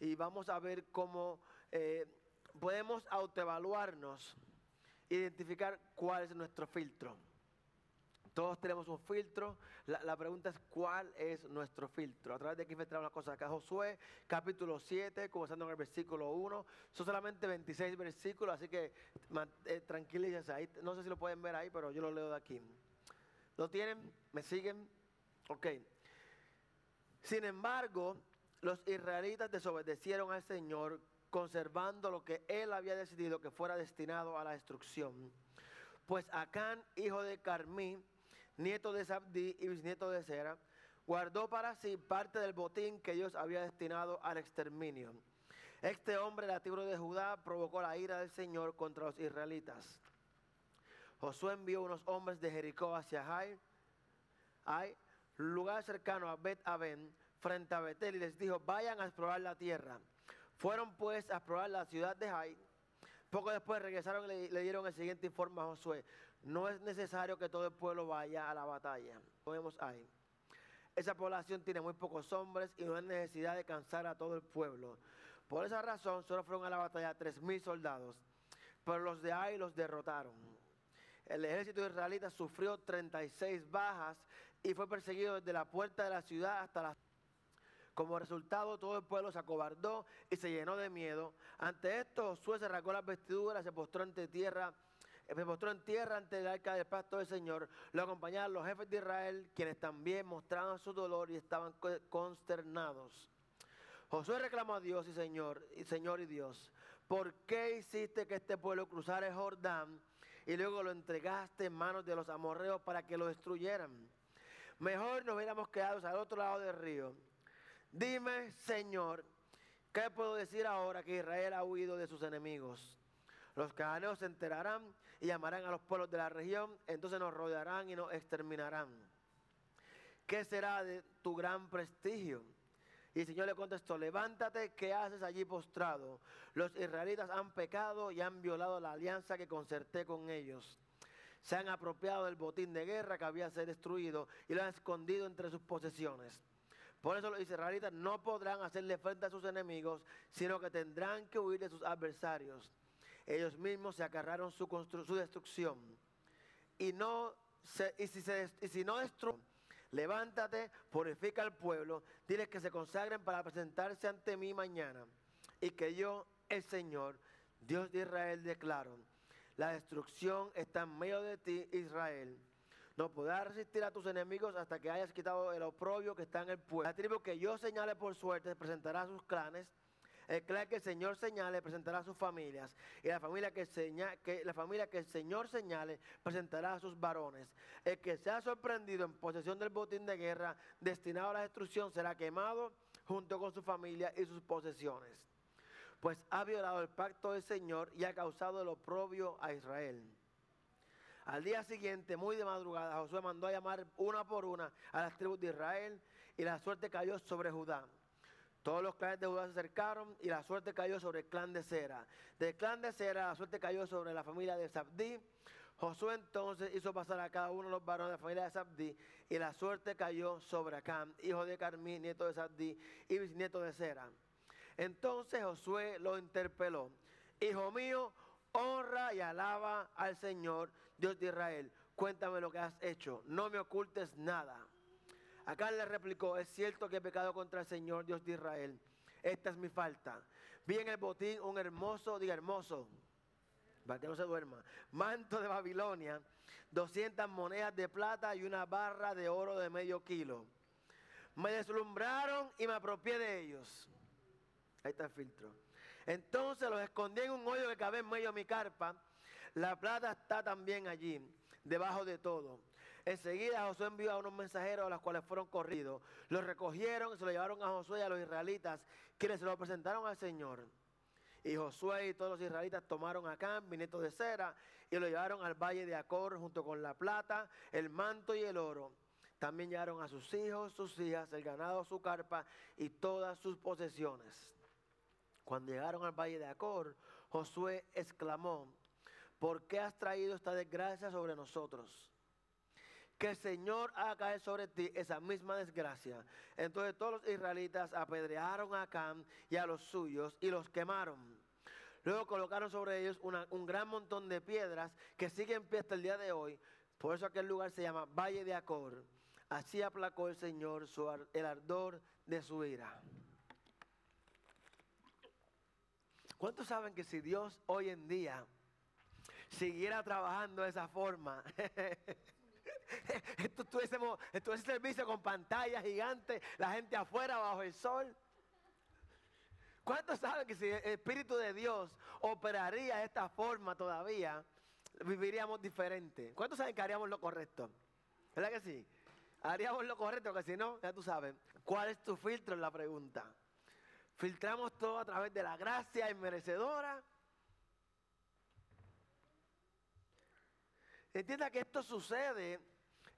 y vamos a ver cómo eh, podemos autoevaluarnos, identificar cuál es nuestro filtro. Todos tenemos un filtro. La, pregunta es cuál es nuestro filtro. A través de aquí filtramos las cosas acá. Josué, capítulo 7, comenzando en el versículo 1. Son solamente 26 versículos, así que eh, tranquilícense ahí. No sé si lo pueden ver ahí, pero yo lo leo de aquí. ¿Lo tienen? ¿Me siguen? Ok. Sin embargo, los israelitas desobedecieron al Señor, conservando lo que él había decidido que fuera destinado a la destrucción. Pues Acán, hijo de Carmí, nieto de Sabdí y bisnieto de Sera, guardó para sí parte del botín que Dios había destinado al exterminio. Este hombre nativo de Judá provocó la ira del Señor contra los israelitas. Josué envió unos hombres de Jericó hacia Jai, lugar cercano a Bet Aben, frente a Betel, y les dijo, vayan a explorar la tierra. Fueron pues a explorar la ciudad de Jai. Poco después regresaron y le, dieron el siguiente informe a Josué. No es necesario que todo el pueblo vaya a la batalla. Lo vemos ahí. Esa población tiene muy pocos hombres y no hay necesidad de cansar a todo el pueblo. Por esa razón solo fueron a la batalla tres mil soldados, pero los de Ai los derrotaron el ejército israelita sufrió 36 bajas y fue perseguido desde la puerta de la ciudad hasta la... Como resultado, todo el pueblo se acobardó y se llenó de miedo. Ante esto, Josué se arrancó las vestiduras, se postró ante tierra, se postró en tierra ante el arca del pacto del Señor. Lo acompañaron los jefes de Israel, quienes también mostraban su dolor y estaban consternados. Josué reclamó a Dios y Señor, y Señor y Dios, ¿por qué hiciste que este pueblo cruzara el Jordán y luego lo entregaste en manos de los amorreos para que lo destruyeran. Mejor nos hubiéramos quedado al otro lado del río. Dime, Señor, ¿qué puedo decir ahora que Israel ha huido de sus enemigos? Los cananeos se enterarán y llamarán a los pueblos de la región, entonces nos rodearán y nos exterminarán. ¿Qué será de tu gran prestigio? Y el Señor le contestó, levántate, ¿qué haces allí postrado? Los israelitas han pecado y han violado la alianza que concerté con ellos. Se han apropiado del botín de guerra que había sido destruido y lo han escondido entre sus posesiones. Por eso los israelitas no podrán hacerle frente a sus enemigos, sino que tendrán que huir de sus adversarios. Ellos mismos se acarraron su, su destrucción. Y, no y si, se, y si no destruyen, levántate, purifica al pueblo, diles que se consagren para presentarse ante mí mañana y que yo, el Señor, Dios de Israel, declaro, la destrucción está en medio de ti, Israel. No podrás resistir a tus enemigos hasta que hayas quitado el oprobio que está en el pueblo. La tribu que yo señale por suerte presentará sus clanes el clan que el Señor señale presentará sus familias. Y la familia que, que el Señor señale presentará a sus varones. El que sea sorprendido en posesión del botín de guerra destinado a la destrucción será quemado junto con su familia y sus posesiones. Pues ha violado el pacto del Señor y ha causado el oprobio a Israel. Al día siguiente, muy de madrugada, Josué mandó a llamar una por una a las tribus de Israel y la suerte cayó sobre Judá. Todos los clanes de Judá se acercaron y la suerte cayó sobre el clan de Sera. Del clan de Sera la suerte cayó sobre la familia de Sabdí. Josué entonces hizo pasar a cada uno de los varones de la familia de Sabdí y la suerte cayó sobre Acán, hijo de Carmí, nieto de Sabdí y bisnieto de Sera. Entonces Josué lo interpeló. Hijo mío, honra y alaba al Señor, Dios de Israel. Cuéntame lo que has hecho, no me ocultes nada. Acá le replicó, es cierto que he pecado contra el Señor Dios de Israel. Esta es mi falta. Vi en el botín un hermoso, diga hermoso, para que no se duerma, manto de Babilonia, 200 monedas de plata y una barra de oro de medio kilo. Me deslumbraron y me apropié de ellos. Ahí está el filtro. Entonces los escondí en un hoyo que cabía en medio de mi carpa. La plata está también allí, debajo de todo. Enseguida Josué envió a unos mensajeros a los cuales fueron corridos. Los recogieron y se lo llevaron a Josué y a los israelitas, quienes se lo presentaron al Señor. Y Josué y todos los israelitas tomaron a Cam, nieto de cera, y lo llevaron al valle de Acor junto con la plata, el manto y el oro. También llevaron a sus hijos, sus hijas, el ganado, su carpa y todas sus posesiones. Cuando llegaron al valle de Acor, Josué exclamó, ¿por qué has traído esta desgracia sobre nosotros? que el Señor haga caer sobre ti esa misma desgracia. Entonces todos los israelitas apedrearon a Acán y a los suyos y los quemaron. Luego colocaron sobre ellos un gran montón de piedras que siguen pie hasta el día de hoy. Por eso aquel lugar se llama Valle de Acor. Así aplacó el Señor el ardor de su ira. ¿Cuántos saben que si Dios hoy en día siguiera trabajando de esa forma, esto tuviésemos, ese servicio con pantalla gigante, la gente afuera bajo el sol? ¿Cuántos saben que si el Espíritu de Dios operaría de esta forma todavía, viviríamos diferente? ¿Cuántos saben que haríamos lo correcto? ¿Verdad que sí? Haríamos lo correcto, que si no, ya tú sabes. ¿Cuál es tu filtro? en la pregunta. Filtramos todo a través de la gracia inmerecedora. Entienda que esto sucede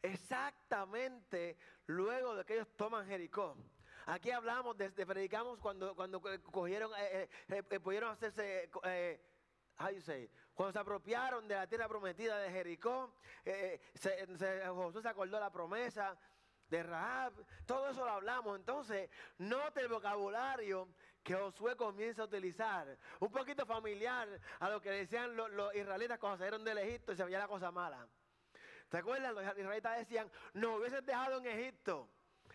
exactamente luego de que ellos toman Jericó. Aquí hablamos, desde predicamos cuando, cuando cogieron, eh, eh, eh, pudieron hacerse, Cuando se apropiaron de la tierra prometida de Jericó, Josué se acordó la promesa, de Rahab, todo eso lo hablamos. Entonces, note el vocabulario que Josué comienza a utilizar. Un poquito familiar a lo que decían los, israelitas cuando salieron del Egipto y se veía la cosa mala. ¿Te acuerdas? Los israelitas decían, nos hubiesen dejado en Egipto.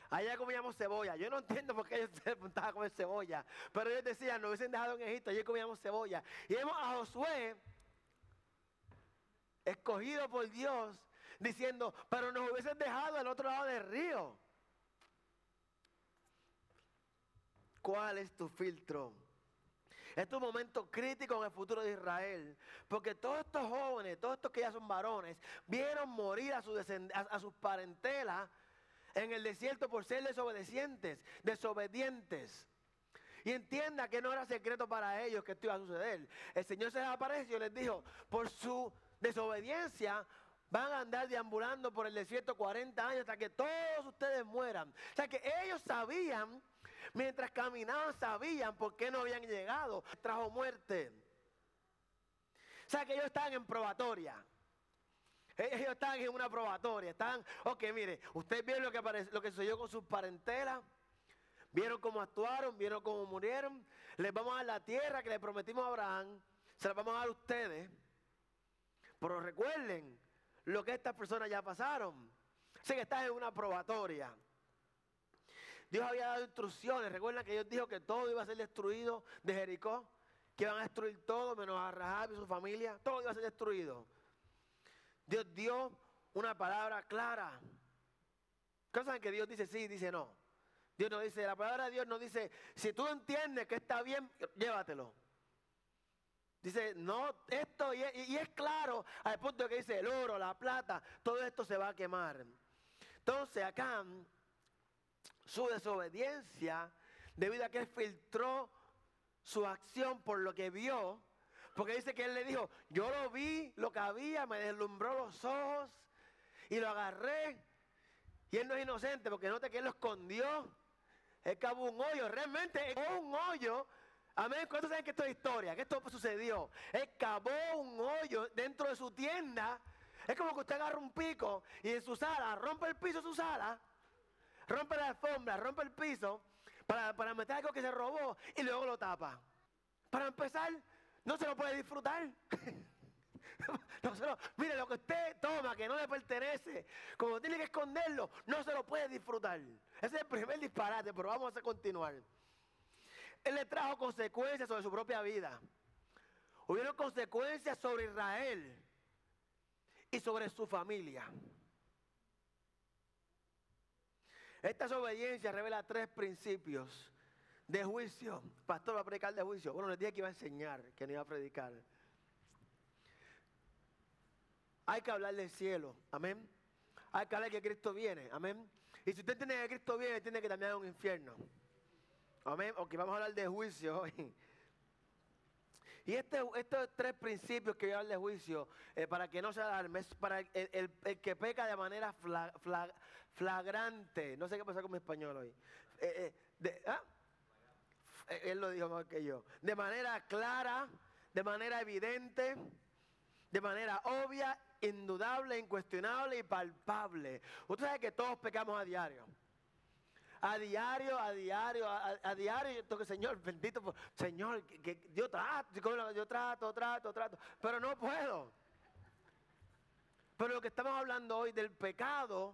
Allá comíamos cebolla. Yo no entiendo por qué ellos se apuntaban a comer cebolla. Pero ellos decían, nos hubiesen dejado en Egipto. Allí comíamos cebolla. Y vemos a Josué, escogido por Dios, diciendo, pero nos hubiesen dejado al otro lado del río. ¿Cuál es tu filtro? Es tu momento crítico en el futuro de Israel. Porque todos estos jóvenes, todos estos que ya son varones, vieron morir a, a, sus parentelas en el desierto por ser desobedientes, desobedientes. Y entienda que no era secreto para ellos que esto iba a suceder. El Señor se les apareció y les dijo, por su desobediencia van a andar deambulando por el desierto 40 años hasta que todos ustedes mueran. O sea que ellos sabían, mientras caminaban, sabían por qué no habían llegado. Trajo muerte. O sea que ellos estaban en probatoria. E-, ellos estaban en una probatoria. Están, ok, mire, ustedes vieron lo que, lo que sucedió con sus parentelas. Vieron cómo actuaron, vieron cómo murieron. Les vamos a dar la tierra que le prometimos a Abraham. Se la vamos a dar a ustedes. Pero recuerden, lo que estas personas ya pasaron. Sé que estás en una probatoria. Dios había dado instrucciones. Recuerda que Dios dijo que todo iba a ser destruido de Jericó. Que iban a destruir todo, menos a Rahab y su familia. Todo iba a ser destruido. Dios dio una palabra clara. ¿Qué saben que Dios dice sí, dice no? Dios no dice, la palabra de Dios no dice, si tú entiendes que está bien, llévatelo. Dice, no, esto, y, es claro al punto que dice el oro, la plata, todo esto se va a quemar. Entonces acá, su desobediencia, debido a que él filtró su acción por lo que vio, porque dice que él le dijo, yo lo vi, lo que había, me deslumbró los ojos y lo agarré. Y él no es inocente porque note que él lo escondió. Él cavó un hoyo, realmente un hoyo Amén. ¿Cuántos saben que esto es historia? Que esto sucedió. Él cavó un hoyo dentro de su tienda. Es como que usted agarra un pico y en su sala rompe el piso de su sala, rompe la alfombra, rompe el piso para, para meter algo que se robó y luego lo tapa. Para empezar, no se lo puede disfrutar. mire, lo que usted toma que no le pertenece, como tiene que esconderlo, no se lo puede disfrutar. Ese es el primer disparate, pero vamos a continuar. Él le trajo consecuencias sobre su propia vida. Hubieron consecuencias sobre Israel y sobre su familia. Esta desobediencia revela tres principios de juicio. Pastor va a predicar de juicio. Bueno, le dije que iba a enseñar, que no iba a predicar. Hay que hablar del cielo. Amén. Hay que hablar que Cristo viene. Amén. Y si usted entiende que Cristo viene, tiene que también un infierno. Amén. Ok, vamos a hablar de juicio hoy. Y este, estos tres principios que voy a hablar de juicio, eh, para que no se alarme, es para el, que peca de manera flagrante. No sé qué pasa con mi español hoy. Eh, eh, ¿ah? Él lo dijo más que yo. De manera clara, de manera evidente, de manera obvia indudable, incuestionable y palpable. Usted sabe que todos pecamos a diario. A diario, a diario, a, diario. Yo que, Señor, bendito, Señor, que, yo trato, yo trato, trato, trato, pero no puedo. Pero lo que estamos hablando hoy del pecado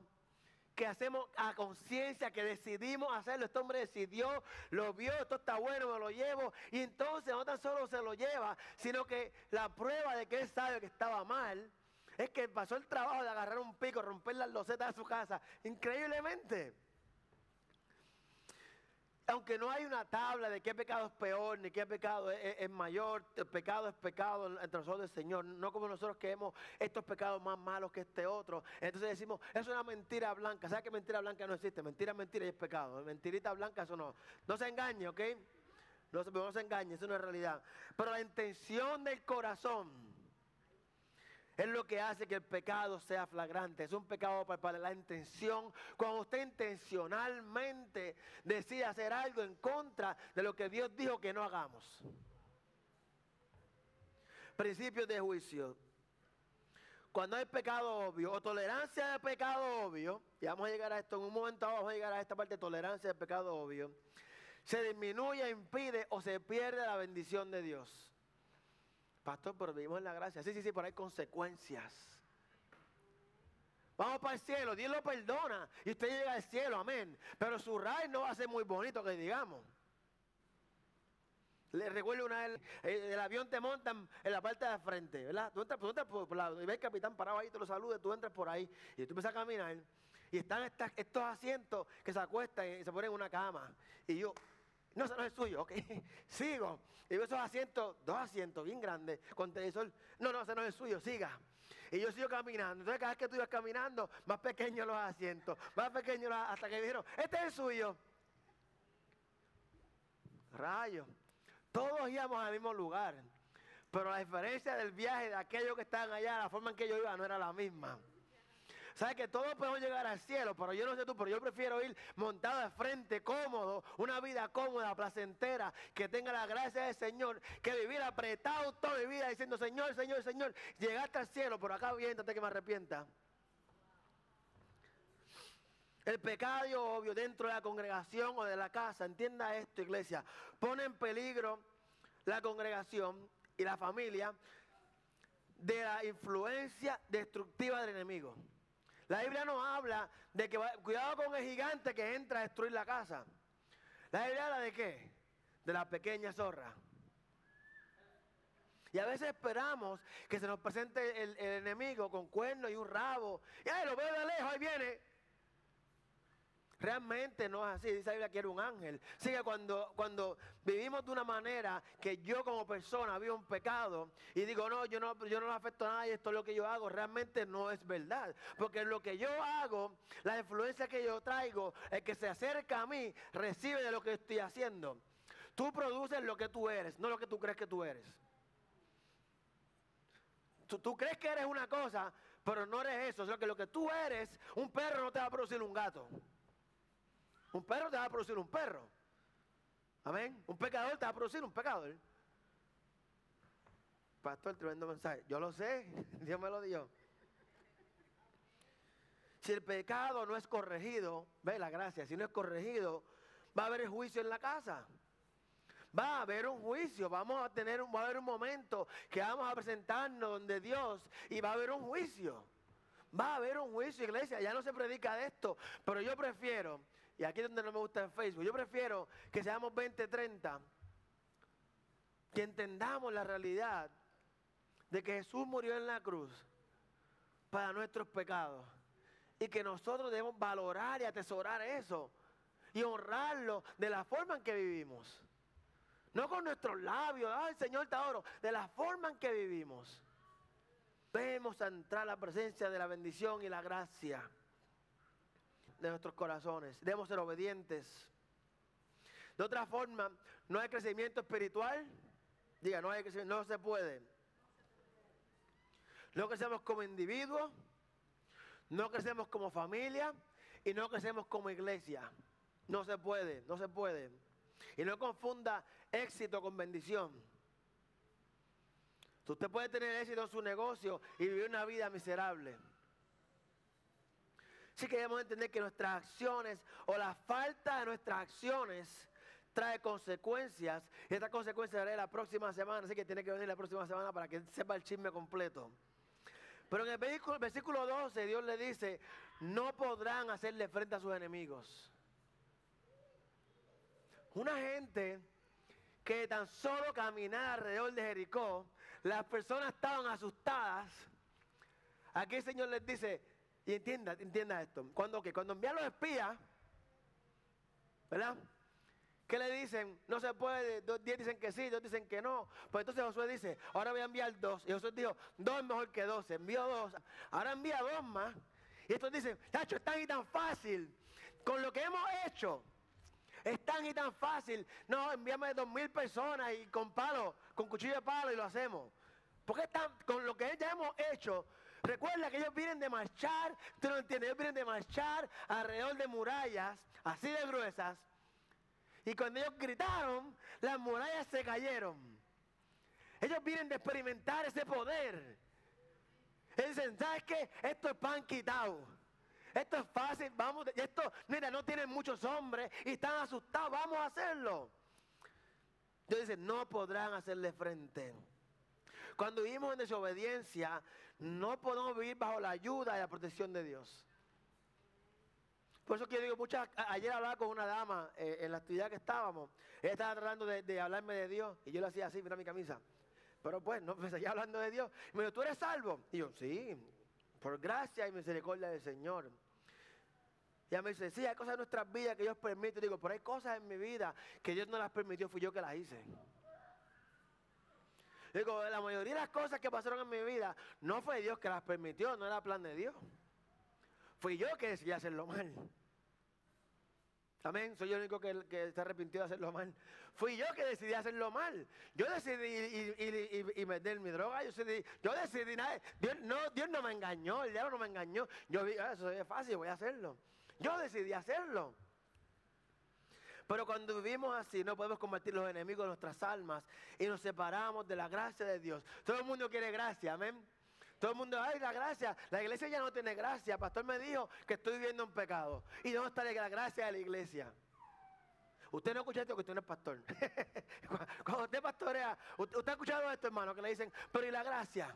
que hacemos a conciencia, que decidimos hacerlo. Este hombre decidió, lo vio, esto está bueno, me lo llevo. Y entonces no tan solo se lo lleva, sino que la prueba de que él sabe que estaba mal es que pasó el trabajo de agarrar un pico, romper las losetas de su casa. Increíblemente aunque no hay una tabla de qué pecado es peor ni qué pecado es, mayor, el pecado es pecado entre nosotros del Señor, no como nosotros que vemos estos pecados más malos que este otro. Entonces decimos, es una mentira blanca. ¿Sabes que mentira blanca no existe? Mentira, mentira y es pecado. Mentirita blanca, eso no. No se engañe, ¿ok? No, no se engañe, eso no es realidad. Pero la intención del corazón es lo que hace que el pecado sea flagrante. Es un pecado para, la intención. Cuando usted intencionalmente decide hacer algo en contra de lo que Dios dijo que no hagamos. Principios de juicio. Cuando hay pecado obvio o tolerancia de pecado obvio, y vamos a llegar a esto en un momento, vamos a llegar a esta parte de tolerancia de pecado obvio, se disminuye, impide o se pierde la bendición de Dios. Pastor, pero vivimos en la gracia. Sí, sí, sí, pero hay consecuencias. Vamos para el cielo, Dios lo perdona y usted llega al cielo, amén. Pero su raíz no va a ser muy bonito que digamos. Le recuerdo una vez, el, avión te montan en la parte de frente, ¿verdad? Tú entras, tú entras por, la, y ves el capitán parado ahí, te lo saluda, tú entras por ahí y tú empiezas a caminar y están estos asientos que se acuestan y se ponen en una cama. Y yo, no, ese no es suyo, ok. Sigo. Y veo esos asientos, dos asientos bien grandes, con televisor. No, no, ese no es suyo, siga. Y yo sigo caminando. Entonces, cada vez que tú ibas caminando, más pequeños los asientos, más pequeños hasta que dijeron, este es el suyo. Rayo. Todos íbamos al mismo lugar. Pero la diferencia del viaje de aquellos que estaban allá, la forma en que yo iba, no era la misma. ¿Sabes que todos podemos llegar al cielo? Pero yo no sé tú, pero yo prefiero ir montado de frente, cómodo, una vida cómoda, placentera, que tenga la gracia del Señor, que vivir apretado toda mi vida diciendo, Señor, Señor, Señor, llegaste al cielo, pero acá viéntate que me arrepienta. El pecado obvio dentro de la congregación o de la casa, entienda esto iglesia, pone en peligro la congregación y la familia de la influencia destructiva del enemigo. La Biblia nos habla de que cuidado con el gigante que entra a destruir la casa. La Biblia habla de qué? De la pequeña zorra. Y a veces esperamos que se nos presente el, enemigo con cuernos y un rabo. Y lo veo de lejos, ahí viene. Realmente no es así, dice la Biblia que era un ángel. Sigue cuando, cuando vivimos de una manera que yo como persona vivo un pecado y digo, no, yo no, yo no afecto a nadie, esto es lo que yo hago, realmente no es verdad. Porque lo que yo hago, la influencia que yo traigo, el que se acerca a mí, recibe de lo que estoy haciendo. Tú produces lo que tú eres, no lo que tú crees que tú eres. Tú, tú crees que eres una cosa, pero no eres eso. O sea, que lo que tú eres, un perro no te va a producir un gato. Un perro te va a producir un perro. Amén. Un pecador te va a producir un pecador. Pastor, tremendo mensaje. Yo lo sé, Dios me lo dio. Si el pecado no es corregido, ve la gracia, si no es corregido, va a haber juicio en la casa. Va a haber un juicio, vamos a tener, va a haber un momento que vamos a presentarnos donde Dios y va a haber un juicio. Va a haber un juicio, iglesia, ya no se predica de esto, pero yo prefiero y aquí es donde no me gusta en Facebook. Yo prefiero que seamos 20, 30, que entendamos la realidad de que Jesús murió en la cruz para nuestros pecados. Y que nosotros debemos valorar y atesorar eso. Y honrarlo de la forma en que vivimos. No con nuestros labios, ay Señor te adoro, de la forma en que vivimos. Debemos entrar a la presencia de la bendición y la gracia de nuestros corazones. Debemos ser obedientes. De otra forma, no hay crecimiento espiritual. Diga, no hay crecimiento, no se puede. No crecemos como individuos, no crecemos como familia y no crecemos como iglesia. No se puede, no se puede. Y no confunda éxito con bendición. Usted puede tener éxito en su negocio y vivir una vida miserable. Sí que debemos entender que nuestras acciones o la falta de nuestras acciones trae consecuencias. Y esta consecuencia haré la próxima semana, así que tiene que venir la próxima semana para que sepa el chisme completo. Pero en el versículo, versículo 12 Dios le dice, no podrán hacerle frente a sus enemigos. Una gente que tan solo caminaba alrededor de Jericó, las personas estaban asustadas. Aquí el Señor les dice, y entienda, entienda esto, cuando, que cuando envían los espías, ¿verdad? ¿Qué le dicen? No se puede, dos, diez dicen que sí, dos dicen que no. Pues entonces Josué dice, ahora voy a enviar dos. Y Josué dijo, dos es mejor que dos, envió dos. Ahora envía dos más. Y estos dicen, Tacho, es tan y tan fácil. Con lo que hemos hecho, es tan y tan fácil. No, envíame dos mil personas y con palo, con cuchillo de palo y lo hacemos. Porque están, con lo que ya hemos hecho, recuerda que ellos vienen de marchar, tú no entiendes, ellos vienen de marchar alrededor de murallas así de gruesas. Y cuando ellos gritaron, las murallas se cayeron. Ellos vienen de experimentar ese poder. Ellos dicen, ¿sabes qué? Esto es pan quitado. Esto es fácil, vamos, esto, mira, no tienen muchos hombres y están asustados, vamos a hacerlo. Dice, no podrán hacerle frente. Cuando vivimos en desobediencia, no podemos vivir bajo la ayuda y la protección de Dios. Por eso que yo digo, muchas, ayer hablaba con una dama eh, en la actividad que estábamos. Ella estaba tratando de, hablarme de Dios y yo le hacía así, mira mi camisa. Pero pues, no, me seguía hablando de Dios. Y me dijo, ¿tú eres salvo? Y yo, sí, por gracia y misericordia del Señor. Y ella me dice, sí, hay cosas en nuestras vidas que Dios permite. Y digo, pero hay cosas en mi vida que Dios no las permitió, fui yo que las hice. Digo, la mayoría de las cosas que pasaron en mi vida no fue Dios que las permitió, no era plan de Dios. Fui yo que decidí hacerlo mal. Amén. Soy yo el único que, que, se arrepintió de hacerlo mal. Fui yo que decidí hacerlo mal. Yo decidí y, meter mi droga. Yo decidí, yo decidí nada. Dios no, Dios no me engañó, el diablo no me engañó. Yo vi, ah, eso es fácil, voy a hacerlo. Yo decidí hacerlo. Pero cuando vivimos así, no podemos convertir los enemigos de nuestras almas y nos separamos de la gracia de Dios. Todo el mundo quiere gracia, amén. Todo el mundo, ay, la gracia. La iglesia ya no tiene gracia. Pastor me dijo que estoy viviendo un pecado. ¿Y dónde está la gracia de la iglesia? Usted no escucha esto que usted no es pastor. Cuando usted pastorea, usted, ha escuchado esto, hermano, que le dicen, pero ¿y la gracia?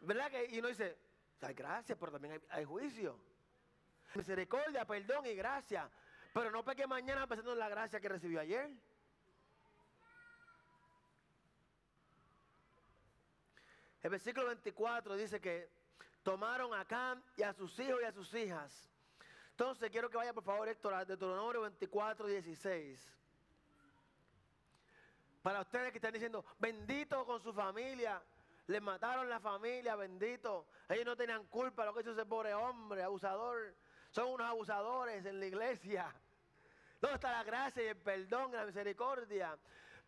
¿Verdad que? Y uno dice, hay gracia, pero también hay, juicio. Misericordia, perdón y gracia. Pero no peque mañana pensando en la gracia que recibió ayer. El versículo 24 dice que tomaron a Cam y a sus hijos y a sus hijas. Entonces quiero que vaya por favor Héctor a Deuteronomio 24, 16. Para ustedes que están diciendo, bendito con su familia, les mataron la familia, bendito. Ellos no tenían culpa lo que hizo ese pobre hombre, abusador. Son unos abusadores en la iglesia. ¿Dónde está la gracia y el perdón y la misericordia?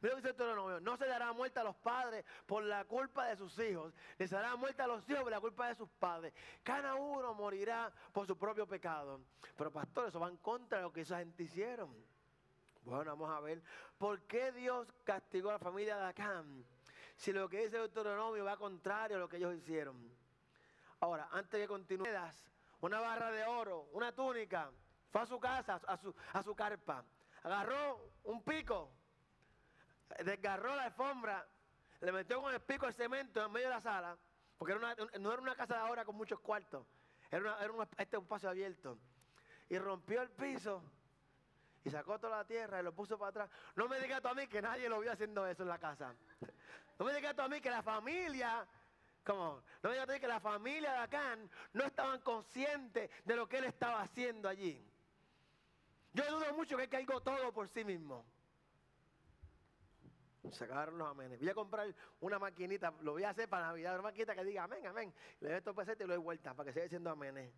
Mira que dice no se dará muerte a los padres por la culpa de sus hijos, ni se dará muerte a los hijos por la culpa de sus padres. Cada uno morirá por su propio pecado. Pero pastor, eso va en contra de lo que esa gente hicieron. Bueno, vamos a ver, ¿por qué Dios castigó a la familia de Acán? Si lo que dice Deuteronomio va contrario a lo que ellos hicieron. Ahora, antes que continúe, una barra de oro, una túnica, fue a su casa, a su, a su carpa, agarró un pico, desgarró la alfombra, le metió con el pico el cemento en medio de la sala, porque no era una casa de ahora con muchos cuartos, era, un, este espacio abierto. Y rompió el piso y sacó toda la tierra y lo puso para atrás. No me digas tú a mí que nadie lo vio haciendo eso en la casa. No me digas tú a mí que la familia, como, no me digas que la familia de Acán no estaban conscientes de lo que él estaba haciendo allí. Yo dudo mucho que él todo por sí mismo. Sacaron los amenes. Voy a comprar una maquinita, lo voy a hacer para Navidad, una maquinita que diga amén, amén. Le doy estos pesetas y lo doy vuelta para que siga diciendo amenes.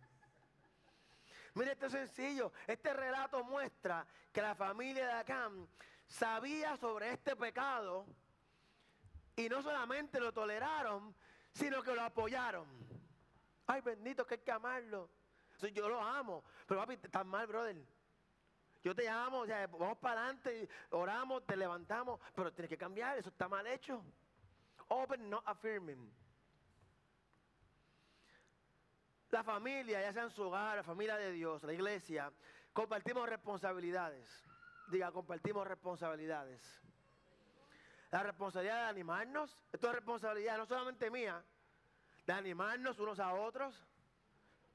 Mire, esto es sencillo. Este relato muestra que la familia de Acán sabía sobre este pecado y no solamente lo toleraron, sino que lo apoyaron. Ay, bendito que hay que amarlo. Yo lo amo. Pero papi, estás mal, brother. Yo te amo, o sea, vamos para adelante, oramos, te levantamos, pero tienes que cambiar, eso está mal hecho. Open, not affirming. La familia, ya sea en su hogar, la familia de Dios, la iglesia, compartimos responsabilidades. Diga, compartimos responsabilidades. La responsabilidad de animarnos, esto es responsabilidad no solamente mía, de animarnos unos a otros.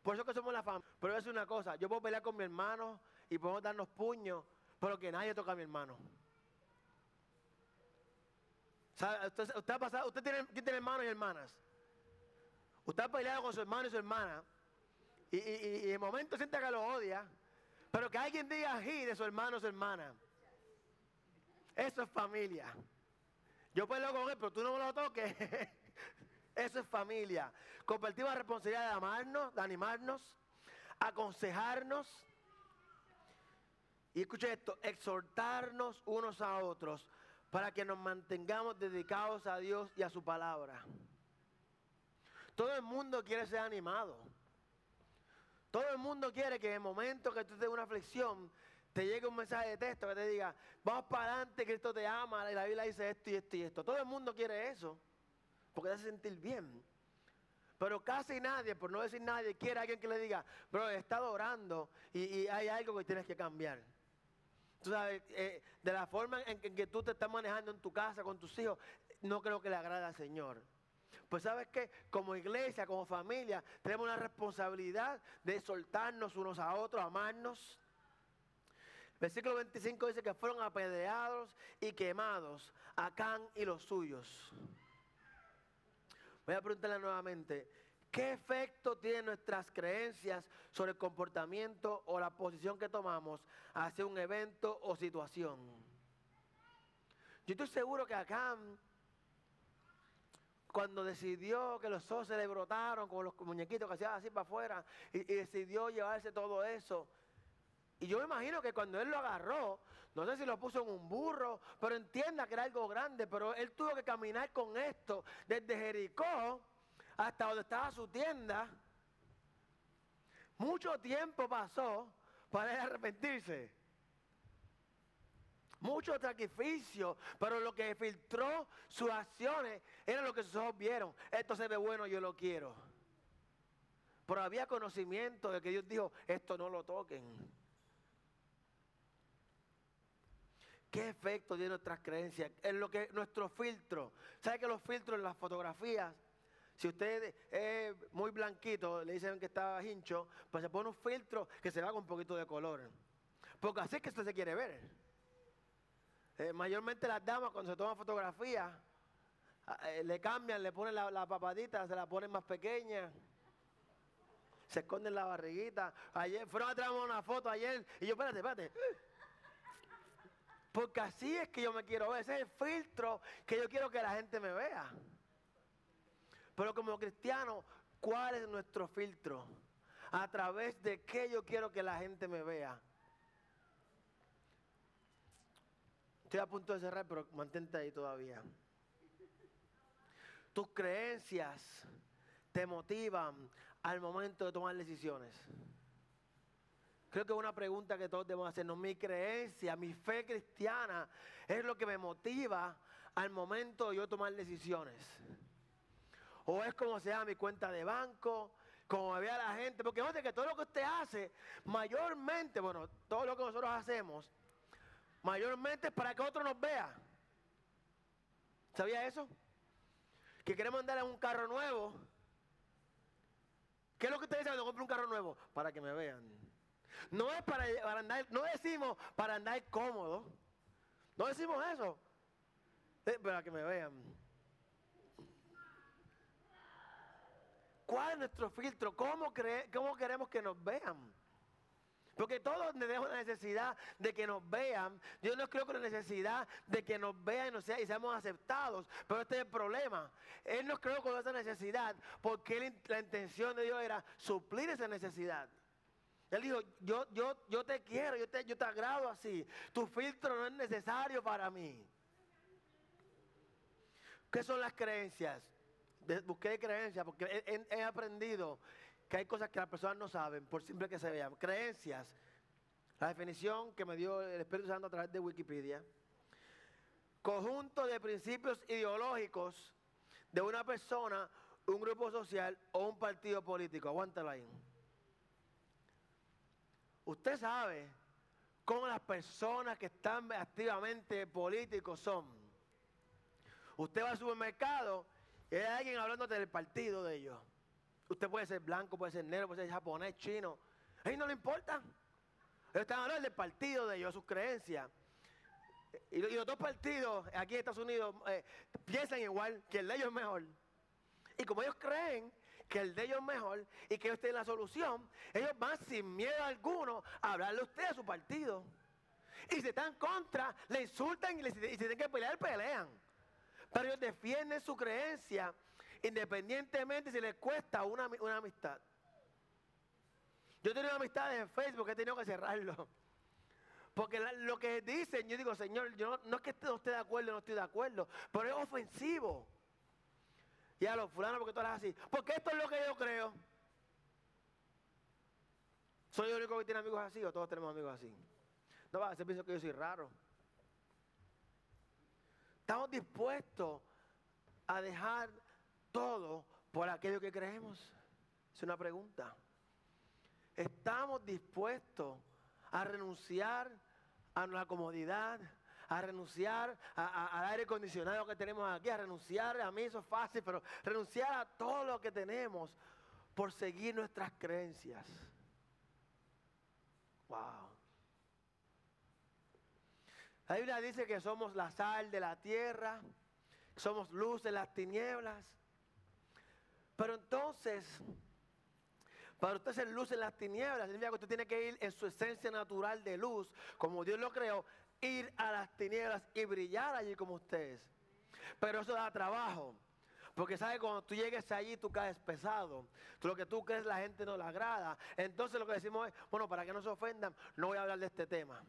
Por eso que somos la familia. Pero decir una cosa, yo puedo pelear con mi hermano y podemos darnos puños, pero que nadie toca a mi hermano. Usted, usted, tiene, ¿quién tiene hermanos y hermanas? Usted ha peleado con su hermano y su hermana y, y, y, en momento siente que lo odia, pero que alguien diga ají de su hermano o su hermana. Eso es familia. Yo peleo con él, pero tú no me lo toques. Eso es familia. Compartimos la responsabilidad de amarnos, de animarnos, aconsejarnos. Y escuche esto, exhortarnos unos a otros para que nos mantengamos dedicados a Dios y a su palabra. Todo el mundo quiere ser animado. Todo el mundo quiere que en el momento que tú tengas una aflicción, te llegue un mensaje de texto que te diga, vamos para adelante, Cristo te ama, y la Biblia dice esto y esto y esto. Todo el mundo quiere eso, porque te hace sentir bien. Pero casi nadie, por no decir nadie, quiere a alguien que le diga, bro, he estado orando y, hay algo que tienes que cambiar. Tú sabes, eh, de la forma en, que tú te estás manejando en tu casa con tus hijos, no creo que le agrade al Señor. Pues sabes que como iglesia, como familia, tenemos una responsabilidad de soltarnos unos a otros, amarnos. Versículo 25 dice que fueron apedreados y quemados Acán y los suyos. Voy a preguntarle nuevamente, ¿qué efecto tienen nuestras creencias sobre el comportamiento o la posición que tomamos hacia un evento o situación? Yo estoy seguro que Acán cuando decidió que los se le brotaron con los muñequitos que hacían así para afuera y, decidió llevarse todo eso. Y yo me imagino que cuando él lo agarró, no sé si lo puso en un burro, pero entienda que era algo grande, pero él tuvo que caminar con esto desde Jericó hasta donde estaba su tienda. Mucho tiempo pasó para él arrepentirse. Mucho sacrificio, pero lo que filtró sus acciones era lo que sus ojos vieron. Esto se ve bueno, yo lo quiero. Pero había conocimiento de que Dios dijo, esto no lo toquen. ¿Qué efecto tiene nuestras creencias? En lo que nuestro filtro. ¿Sabe que los filtros en las fotografías, si usted es muy blanquito, le dicen que está hincho, pues se pone un filtro que se va con un poquito de color. Porque así es que usted se quiere ver. Eh, mayormente las damas cuando se toman fotografías, eh, le cambian, le ponen la, la, papadita, se la ponen más pequeña. Se esconden la barriguita. Ayer, fueron a traerme una foto ayer. Y yo, espérate, espérate. Porque así es que yo me quiero ver. Ese es el filtro que yo quiero que la gente me vea. Pero como cristiano, ¿cuál es nuestro filtro? A través de qué yo quiero que la gente me vea. Estoy a punto de cerrar, pero mantente ahí todavía. Tus creencias te motivan al momento de tomar decisiones. Creo que es una pregunta que todos debemos hacernos. Mi creencia, mi fe cristiana es lo que me motiva al momento de yo tomar decisiones. O es como sea mi cuenta de banco, como me vea la gente. Porque fíjate que todo lo que usted hace, mayormente, bueno, todo lo que nosotros hacemos, Mayormente para que otro nos vea. ¿Sabía eso? Que queremos andar en un carro nuevo. ¿Qué es lo que ustedes dicen cuando compro un carro nuevo? Para que me vean. No es para, andar, no decimos para andar cómodo. No decimos eso. Es para que me vean. ¿Cuál es nuestro filtro? ¿Cómo, queremos que nos vean? Porque todos tenemos la necesidad de que nos vean. Yo no creo con la necesidad de que nos vean y, nos sea, y seamos aceptados. Pero este es el problema. Él nos creó con esa necesidad porque la intención de Dios era suplir esa necesidad. Él dijo, yo, yo, yo te quiero, yo te, yo te agrado así. Tu filtro no es necesario para mí. ¿Qué son las creencias? Busqué creencias porque he, he aprendido que hay cosas que las personas no saben, por simple que se vean. Creencias. La definición que me dio el Espíritu Santo a través de Wikipedia. Conjunto de principios ideológicos de una persona, un grupo social o un partido político. Aguántalo ahí. Usted sabe cómo las personas que están activamente políticos son. Usted va al supermercado y hay alguien hablando del partido de ellos. Usted puede ser blanco, puede ser negro, puede ser japonés, chino. A no le importa. Ellos están hablando del partido de ellos, sus creencias. Y, los dos partidos aquí en Estados Unidos eh, piensan igual, que el de ellos es mejor. Y como ellos creen que el de ellos es mejor y que ellos tienen la solución, ellos van sin miedo alguno a hablarle a usted a su partido. Y si están contra, le insultan y, si tienen que pelear, pelean. Pero ellos defienden su creencia independientemente si les cuesta una, una amistad. Yo he tenido amistades en Facebook que he tenido que cerrarlo. Porque lo que dicen, yo digo, Señor, yo no, es que no esté de acuerdo, no estoy de acuerdo, pero es ofensivo. Y a los fulanos, porque tú eres así. Porque esto es lo que yo creo. ¿Soy el único que tiene amigos así o todos tenemos amigos así? No va a ser pienso que yo soy raro. Estamos dispuestos a dejar todo por aquello que creemos. Es una pregunta. Estamos dispuestos a renunciar a nuestra comodidad, a renunciar al aire acondicionado que tenemos aquí, a renunciar, a mí eso es fácil, pero renunciar a todo lo que tenemos por seguir nuestras creencias. Wow. La Biblia dice que somos la sal de la tierra, somos luz en las tinieblas. Pero entonces, para usted ser luz en las tinieblas, significa que usted tiene que ir en su esencia natural de luz, como Dios lo creó, ir a las tinieblas y brillar allí como ustedes. Pero eso da trabajo. Porque sabe, cuando tú llegues allí tú caes pesado. Lo que tú crees la gente no le agrada. Entonces lo que decimos es, bueno, para que no se ofendan, no voy a hablar de este tema.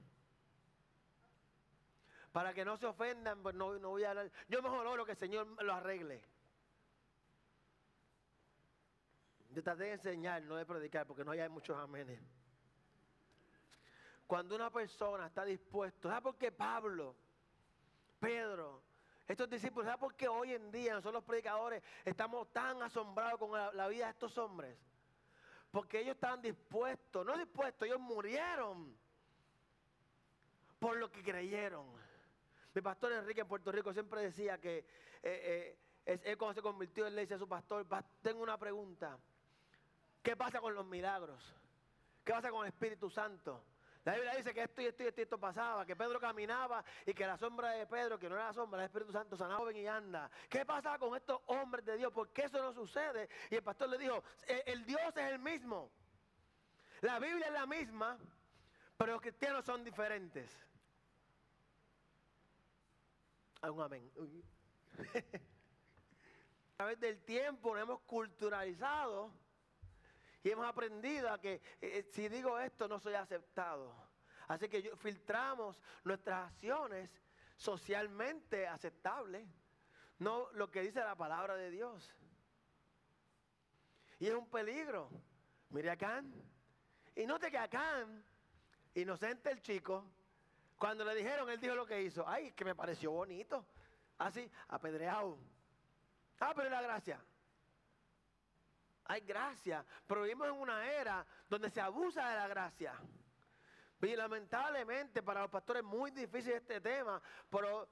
Para que no se ofendan, pues no, no voy a hablar. Yo mejor oro que el Señor lo arregle. Yo traté de enseñar, no de predicar, porque no hay muchos amenes. Cuando una persona está dispuesto, ¿sabes por qué Pablo, Pedro, estos discípulos, ¿sabes por qué hoy en día nosotros los predicadores estamos tan asombrados con la, vida de estos hombres? Porque ellos estaban dispuestos, no dispuestos, ellos murieron por lo que creyeron. Mi pastor Enrique en Puerto Rico siempre decía que eh, eh, él cuando se convirtió, él le dice a su pastor, tengo una pregunta. ¿Qué pasa con los milagros? ¿Qué pasa con el Espíritu Santo? La Biblia dice que esto y esto y esto, pasaba, que Pedro caminaba y que la sombra de Pedro, que no era la sombra del Espíritu Santo, sanaba ven y anda. ¿Qué pasa con estos hombres de Dios? ¿Por qué eso no sucede? Y el pastor le dijo, el, el Dios es el mismo. La Biblia es la misma, pero los cristianos son diferentes. Un amén. a través del tiempo nos hemos culturalizado y hemos aprendido a que eh, eh, si digo esto no soy aceptado. Así que filtramos nuestras acciones socialmente aceptables, no lo que dice la palabra de Dios. Y es un peligro. Mire a Acán. Y note que Acán, inocente el chico, cuando le dijeron, él dijo lo que hizo. Ay, que me pareció bonito. Así, apedreado. Ah, pero la gracia hay gracia, pero vivimos en una era donde se abusa de la gracia. Y lamentablemente para los pastores es muy difícil este tema, pero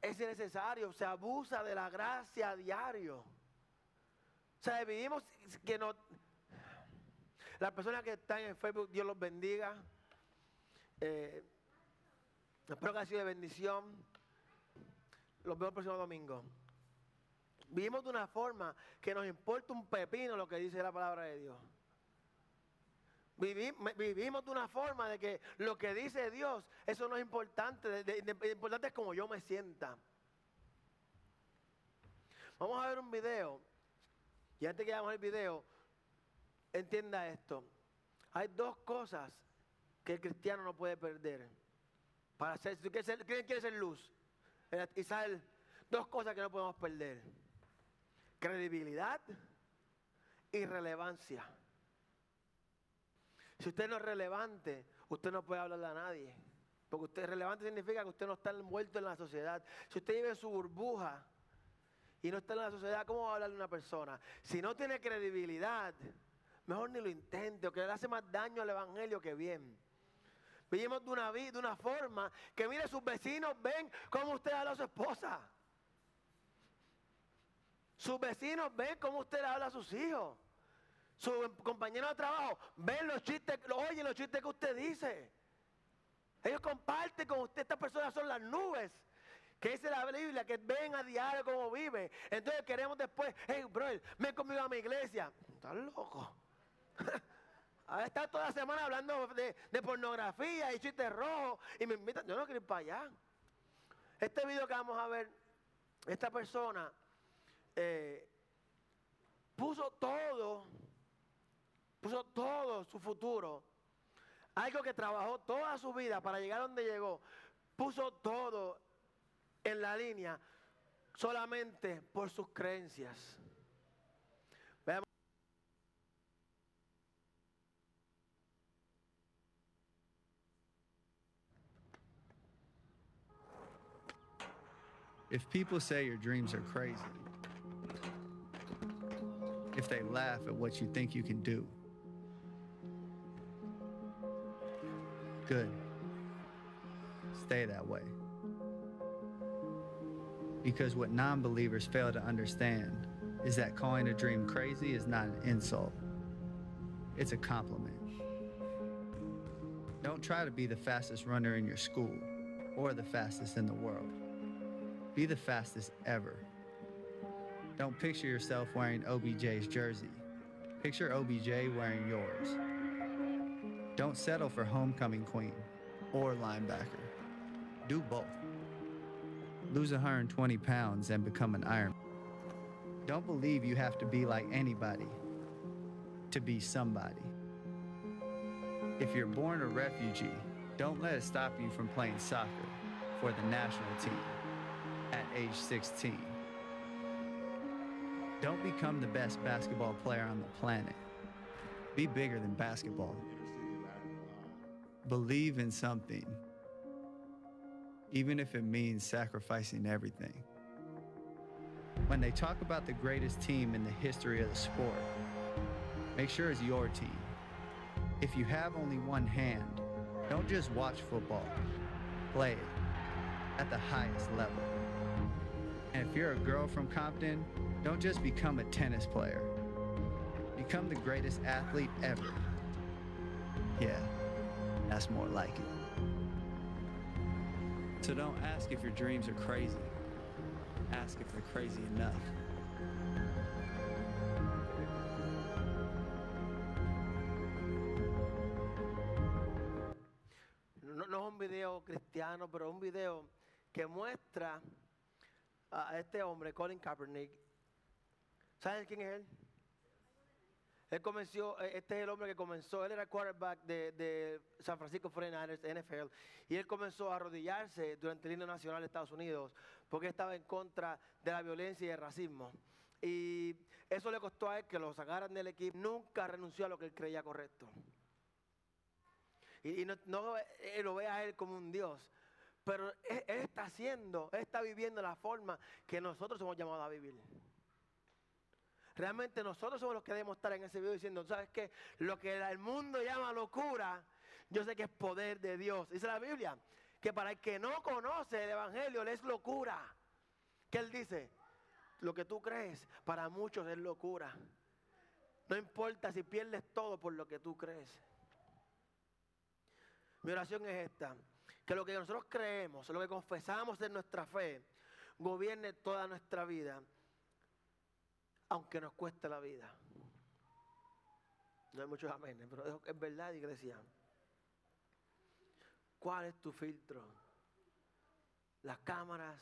es necesario, se abusa de la gracia a diario. O sea, vivimos que no... Las personas que están en Facebook, Dios los bendiga. Eh, espero que haya sido de bendición. Los veo el próximo domingo. Vivimos de una forma que nos importa un pepino lo que dice la palabra de Dios. Vivimos de una forma de que lo que dice Dios, eso no es importante. Lo importante es como yo me sienta. Vamos a ver un video. Y antes que veamos el video, entienda esto. Hay dos cosas que el cristiano no puede perder. Para ser, ¿quién quiere ser luz? Israel, dos cosas que no podemos perder credibilidad y relevancia. Si usted no es relevante, usted no puede hablarle a nadie. Porque usted relevante significa que usted no está envuelto en la sociedad. Si usted vive en su burbuja y no está en la sociedad, ¿cómo va a hablarle a una persona? Si no tiene credibilidad, mejor ni lo intente, o que le hace más daño al evangelio que bien. Vivimos de una, vida, de una forma que mire sus vecinos ven cómo usted habla a su esposa. Sus vecinos ven cómo usted habla a sus hijos. Sus compañeros de trabajo ven los chistes, oyen los chistes que usted dice. Ellos comparten con usted, estas personas son las nubes. Que dice la Biblia, que ven a diario cómo vive. Entonces queremos después, hey, bro, ven conmigo a mi iglesia. Estás loco. A estar toda la semana hablando de, pornografía y chistes rojos y me invitan, yo no quiero ir para allá. Este video que vamos a ver, esta persona eh, puso todo, puso todo su futuro, algo que trabajó toda su vida para llegar donde llegó, puso todo en la línea solamente por sus creencias. If people say your dreams are crazy, if they laugh at what you think you can do, good. Stay that way. Because what non believers fail to understand is that calling a dream crazy is not an insult, it's a compliment. Don't try to be the fastest runner in your school or the fastest in the world. Be the fastest ever. Don't picture yourself wearing OBJ's jersey. Picture OBJ wearing yours. Don't settle for homecoming queen or linebacker. Do both. Lose 120 pounds and become an Iron. Don't believe you have to be like anybody to be somebody. If you're born a refugee, don't let it stop you from playing soccer for the national team at age 16. Don't become the best basketball player on the planet. Be bigger than basketball. Believe in something, even if it means sacrificing everything. When they talk about the greatest team in the history of the sport, make sure it's your team. If you have only one hand, don't just watch football, play it at the highest level. And if you're a girl from Compton, don't just become a tennis player. Become the greatest athlete ever. Yeah, that's more like it. So don't ask if your dreams are crazy. Ask if they're crazy enough. No, no es un video cristiano, pero un video que muestra a este hombre, Colin Kaepernick. ¿Saben quién es él? Él comenzó, eh, este es el hombre que comenzó, él era quarterback de, San Francisco 49ers, NFL, y él comenzó a arrodillarse durante el himno nacional de Estados Unidos porque estaba en contra de la violencia y el racismo. Y eso le costó a él que lo sacaran del equipo. Nunca renunció a lo que él creía correcto. Y, no, no lo ve a él como un Dios, pero él, está haciendo, él está viviendo la forma que nosotros somos llamados a vivir. Realmente nosotros somos los que debemos estar en ese video diciendo, ¿sabes qué? Lo que el mundo llama locura, yo sé que es poder de Dios. Dice la Biblia que para el que no conoce el Evangelio le es locura. ¿Qué él dice? Lo que tú crees para muchos es locura. No importa si pierdes todo por lo que tú crees. Mi oración es esta que lo que nosotros creemos, lo que confesamos en nuestra fe, gobierne toda nuestra vida, aunque nos cueste la vida. No hay muchos amenes, pero es verdad, iglesia. ¿Cuál es tu filtro? Las cámaras,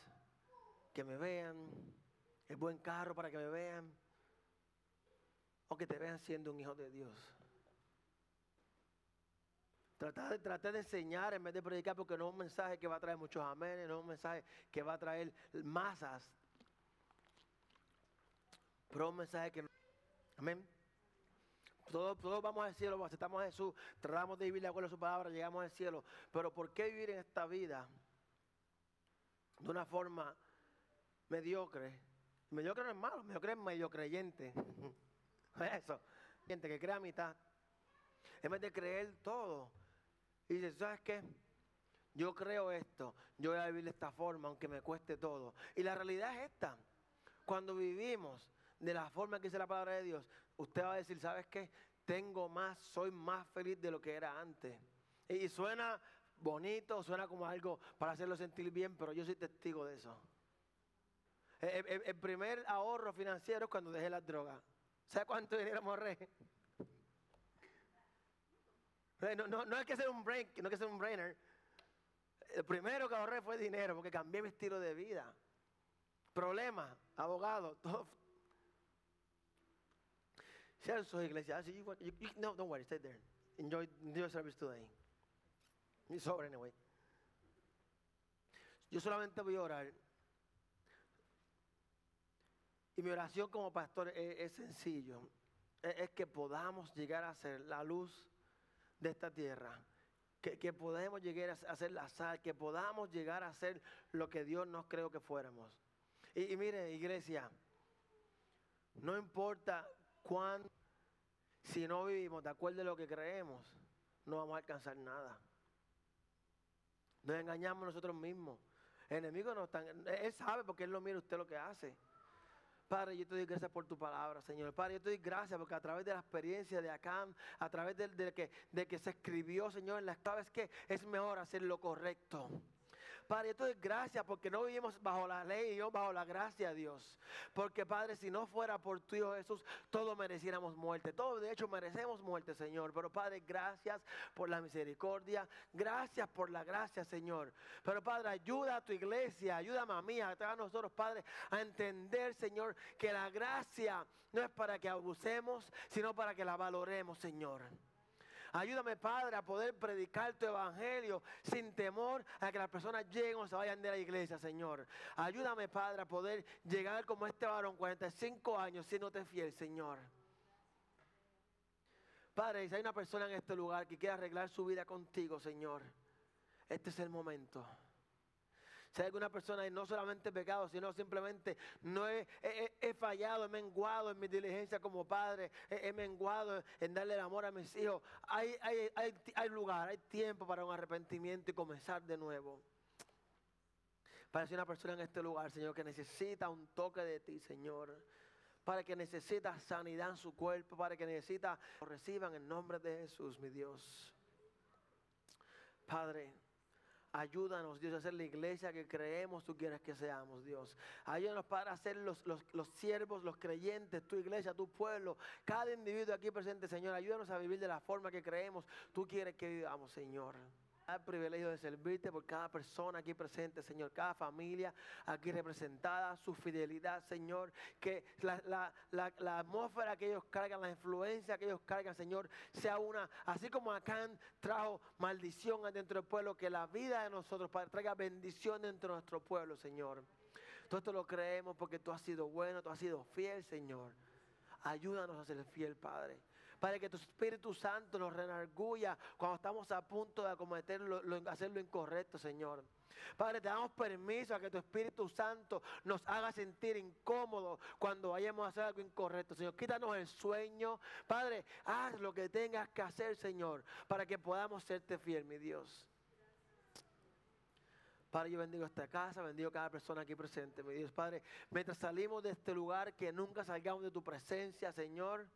que me vean, el buen carro para que me vean, o que te vean siendo un hijo de Dios. Tratar de, de enseñar en vez de predicar porque no es un mensaje que va a traer muchos amenes, no es un mensaje que va a traer masas. Pero un mensaje que... Amén. Todos, todos vamos al cielo, aceptamos a Jesús, tratamos de vivir de acuerdo a su palabra, llegamos al cielo. Pero ¿por qué vivir en esta vida de una forma mediocre Mediocre no es malo, mediocre es medio creyente. Eso, gente que crea mitad. En vez de creer todo. Y dice, ¿sabes qué? Yo creo esto, yo voy a vivir de esta forma, aunque me cueste todo. Y la realidad es esta. Cuando vivimos de la forma que dice la palabra de Dios, usted va a decir, ¿sabes qué? Tengo más, soy más feliz de lo que era antes. Y suena bonito, suena como algo para hacerlo sentir bien, pero yo soy testigo de eso. El, primer ahorro financiero es cuando dejé las drogas. ¿Sabe cuánto dinero ahorré? No, no, no hay que ser un break, no hay que ser un brainer. El primero que ahorré fue dinero porque cambié mi estilo de vida. Problema, abogado, todo. Sean sus iglesias. No, don't worry, stay there. Enjoy, your service today. It's over anyway. Yo solamente voy a orar. Y mi oración como pastor es, sencillo. es que podamos llegar a ser la luz de esta tierra que, podamos llegar a hacer la sal, que podamos llegar a ser lo que Dios nos creó que fuéramos. Y, mire, iglesia, no importa cuándo, si no vivimos de acuerdo a lo que creemos, no vamos a alcanzar nada. Nos engañamos nosotros mismos. El enemigo no está, él sabe porque él lo mira usted lo que hace. Padre, yo te doy gracias por tu palabra, Señor. Padre, yo te doy gracias porque a través de la experiencia de acá, a través de, que, de que se escribió, Señor, la sabes que es mejor hacer lo correcto. Padre, yo gracias porque no vivimos bajo la ley, yo bajo la gracia, Dios. Porque, Padre, si no fuera por tu Hijo Jesús, todos mereciéramos muerte. Todos, de hecho, merecemos muerte, Señor. Pero, Padre, gracias por la misericordia. Gracias por la gracia, Señor. Pero, Padre, ayuda a tu iglesia, ayúdame a mí, a a nosotros, Padre, a entender, Señor, que la gracia no es para que abusemos, sino para que la valoremos, Señor. Ayúdame, Padre, a poder predicar tu evangelio sin temor a que las personas lleguen o se vayan de la iglesia, Señor. Ayúdame, Padre, a poder llegar como este varón, 45 años, siéndote fiel, Señor. Padre, si hay una persona en este lugar que quiere arreglar su vida contigo, Señor, este es el momento. Si hay alguna persona y no solamente pecado, sino simplemente no he, fallado, he menguado en mi diligencia como padre, he, menguado en darle el amor a mis hijos. Hay, hay, hay lugar, hay tiempo para un arrepentimiento y comenzar de nuevo. Para si una persona en este lugar, Señor, que necesita un toque de ti, Señor. Para que necesita sanidad en su cuerpo, para que necesita, reciban en nombre de Jesús, mi Dios. Padre. Ayúdanos, Dios, a ser la iglesia que creemos tú quieres que seamos, Dios. Ayúdanos para ser los, los, los, siervos, los creyentes, tu iglesia, tu pueblo, cada individuo aquí presente, Señor. Ayúdanos a vivir de la forma que creemos tú quieres que vivamos, Señor el privilegio de servirte por cada persona aquí presente, Señor, cada familia aquí representada, su fidelidad, Señor, que la, atmósfera que ellos cargan, la influencia que ellos cargan, Señor, sea una, así como Acán trajo maldición dentro del pueblo, que la vida de nosotros traiga bendición dentro de nuestro pueblo, Señor. Todo esto lo creemos porque tú has sido bueno, tú has sido fiel, Señor. Ayúdanos a ser fiel, Padre. Para que tu Espíritu Santo nos renarguya cuando estamos a punto de acometer hacer lo incorrecto, Señor. Padre, te damos permiso a que tu Espíritu Santo nos haga sentir incómodos cuando vayamos a hacer algo incorrecto. Señor, quítanos el sueño. Padre, haz lo que tengas que hacer, Señor, para que podamos serte fiel, mi Dios. Padre, yo bendigo esta casa, bendigo cada persona aquí presente, mi Dios. Padre, mientras salimos de este lugar, que nunca salgamos de tu presencia, Señor.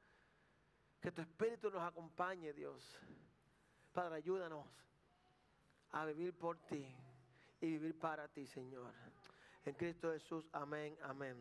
Que tu Espíritu nos acompañe, Dios. Padre, ayúdanos a vivir por ti y vivir para ti, Señor. En Cristo Jesús, amén, amén.